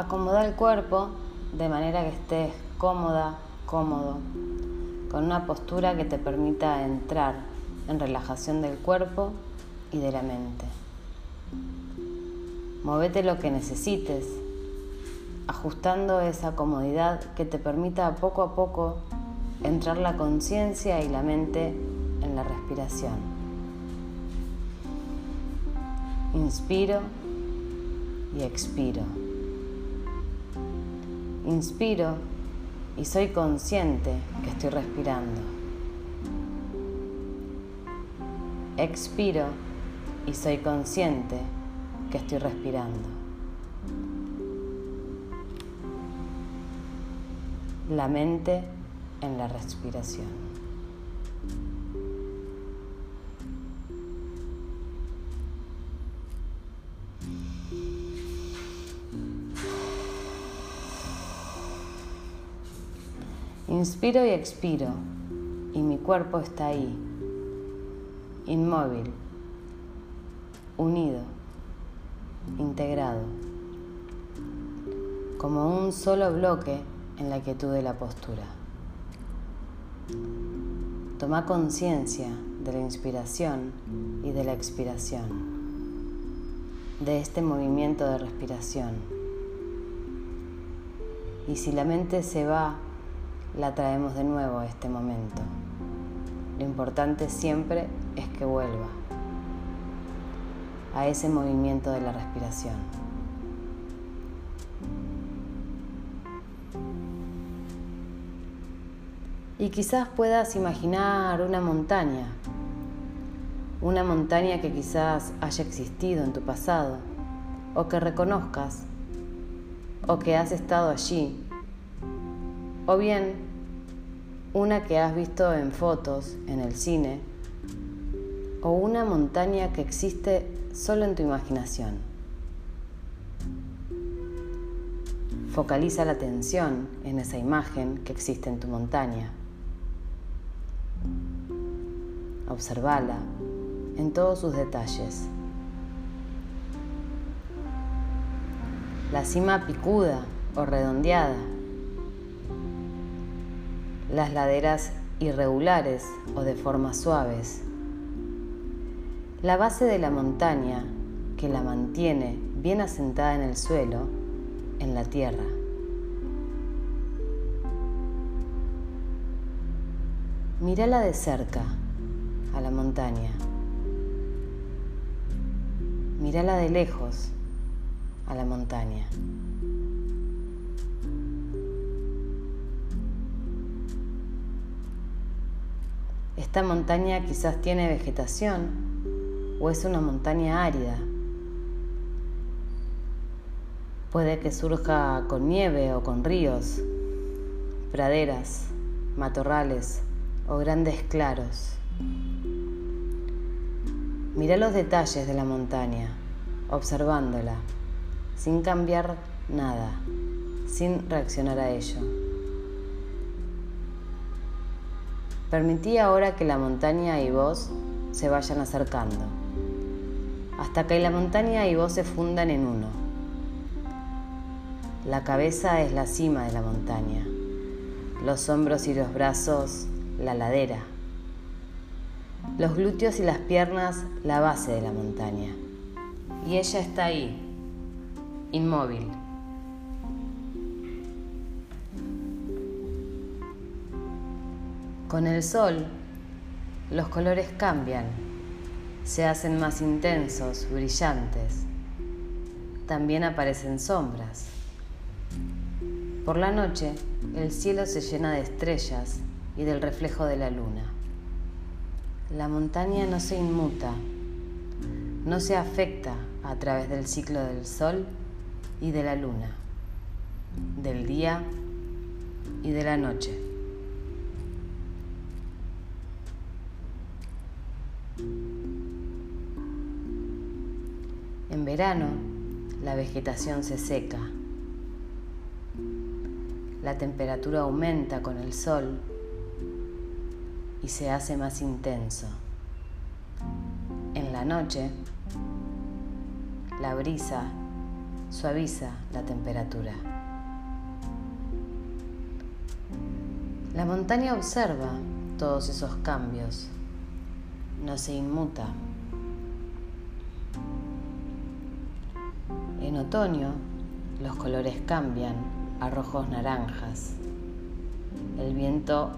Acomoda el cuerpo de manera que estés cómoda, cómodo, con una postura que te permita entrar en relajación del cuerpo y de la mente. Movete lo que necesites, ajustando esa comodidad que te permita poco a poco entrar la conciencia y la mente en la respiración. Inspiro y expiro. Inspiro y soy consciente que estoy respirando. Expiro y soy consciente que estoy respirando. La mente en la respiración. Inspiro y expiro y mi cuerpo está ahí, inmóvil, unido, integrado, como un solo bloque en la quietud de la postura. Toma conciencia de la inspiración y de la expiración, de este movimiento de respiración. Y si la mente se va la traemos de nuevo a este momento. Lo importante siempre es que vuelva a ese movimiento de la respiración. Y quizás puedas imaginar una montaña, una montaña que quizás haya existido en tu pasado, o que reconozcas, o que has estado allí o bien una que has visto en fotos, en el cine, o una montaña que existe solo en tu imaginación. Focaliza la atención en esa imagen que existe en tu montaña. Observala en todos sus detalles. La cima picuda o redondeada las laderas irregulares o de formas suaves, la base de la montaña que la mantiene bien asentada en el suelo, en la tierra. Mírala de cerca a la montaña. Mírala de lejos a la montaña. Esta montaña quizás tiene vegetación o es una montaña árida. Puede que surja con nieve o con ríos, praderas, matorrales o grandes claros. Mira los detalles de la montaña, observándola, sin cambiar nada, sin reaccionar a ello. Permití ahora que la montaña y vos se vayan acercando, hasta que la montaña y vos se fundan en uno. La cabeza es la cima de la montaña, los hombros y los brazos la ladera, los glúteos y las piernas la base de la montaña. Y ella está ahí, inmóvil Con el sol, los colores cambian, se hacen más intensos, brillantes. También aparecen sombras. Por la noche, el cielo se llena de estrellas y del reflejo de la luna. La montaña no se inmuta, no se afecta a través del ciclo del sol y de la luna, del día y de la noche. En verano, la vegetación se seca. La temperatura aumenta con el sol y se hace más intenso. En la noche, la brisa suaviza la temperatura. La montaña observa todos esos cambios, no se inmuta. En otoño los colores cambian a rojos naranjas. El viento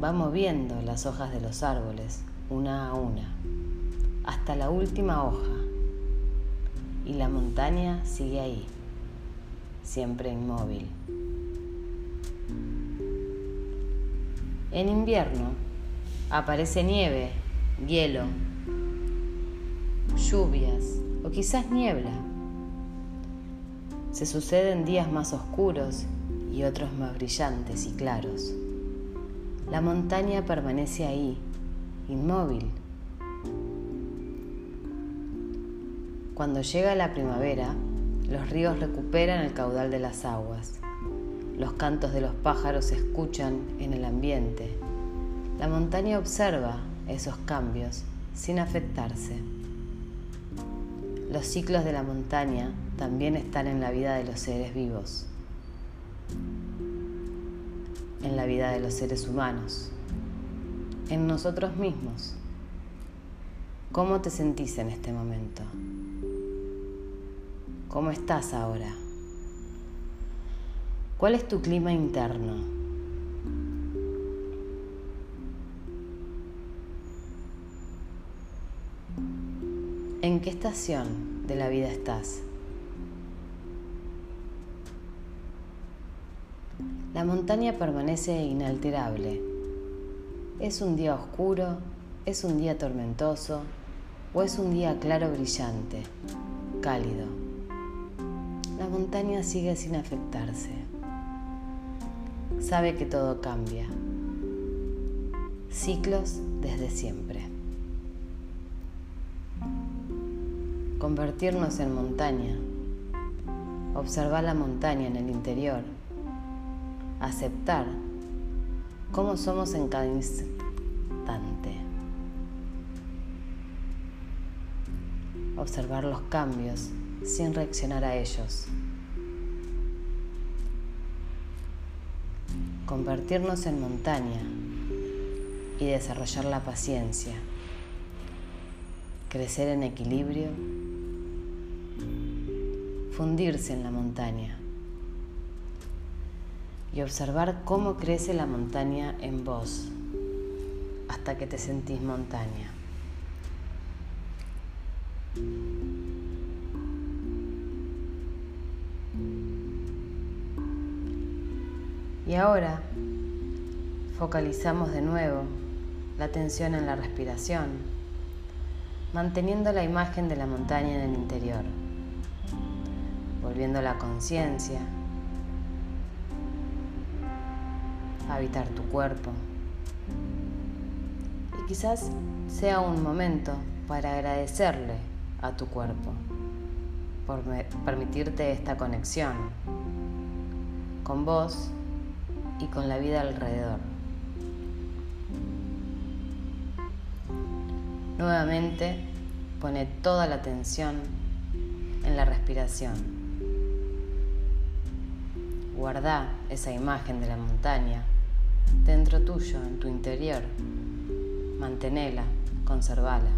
va moviendo las hojas de los árboles una a una, hasta la última hoja. Y la montaña sigue ahí, siempre inmóvil. En invierno aparece nieve, hielo, lluvias o quizás niebla. Se suceden días más oscuros y otros más brillantes y claros. La montaña permanece ahí, inmóvil. Cuando llega la primavera, los ríos recuperan el caudal de las aguas. Los cantos de los pájaros se escuchan en el ambiente. La montaña observa esos cambios sin afectarse. Los ciclos de la montaña también están en la vida de los seres vivos, en la vida de los seres humanos, en nosotros mismos. ¿Cómo te sentís en este momento? ¿Cómo estás ahora? ¿Cuál es tu clima interno? ¿En qué estación de la vida estás? La montaña permanece inalterable. ¿Es un día oscuro? ¿Es un día tormentoso? ¿O es un día claro brillante, cálido? La montaña sigue sin afectarse. Sabe que todo cambia. Ciclos desde siempre. Convertirnos en montaña. Observar la montaña en el interior. Aceptar cómo somos en cada instante. Observar los cambios sin reaccionar a ellos. Convertirnos en montaña y desarrollar la paciencia. Crecer en equilibrio. Fundirse en la montaña y observar cómo crece la montaña en vos hasta que te sentís montaña. Y ahora focalizamos de nuevo la atención en la respiración, manteniendo la imagen de la montaña en el interior, volviendo la conciencia habitar tu cuerpo. Y quizás sea un momento para agradecerle a tu cuerpo por permitirte esta conexión con vos y con la vida alrededor. Nuevamente pone toda la atención en la respiración. Guarda esa imagen de la montaña dentro tuyo, en tu interior. Mantenela, conservala.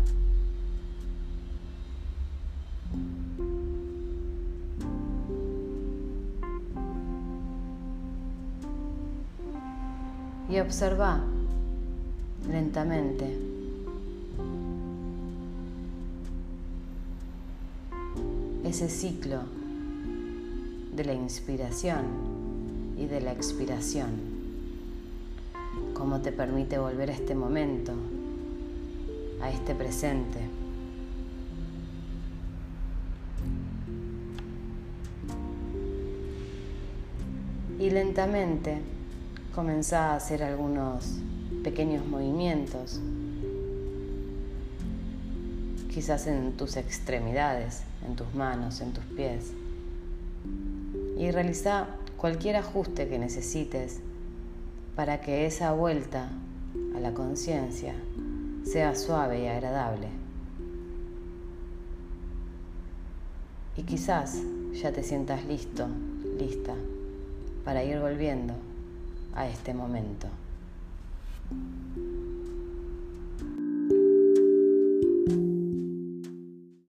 Y observa lentamente ese ciclo de la inspiración y de la expiración cómo te permite volver a este momento, a este presente. Y lentamente comenzá a hacer algunos pequeños movimientos, quizás en tus extremidades, en tus manos, en tus pies. Y realiza cualquier ajuste que necesites para que esa vuelta a la conciencia sea suave y agradable. Y quizás ya te sientas listo, lista, para ir volviendo a este momento.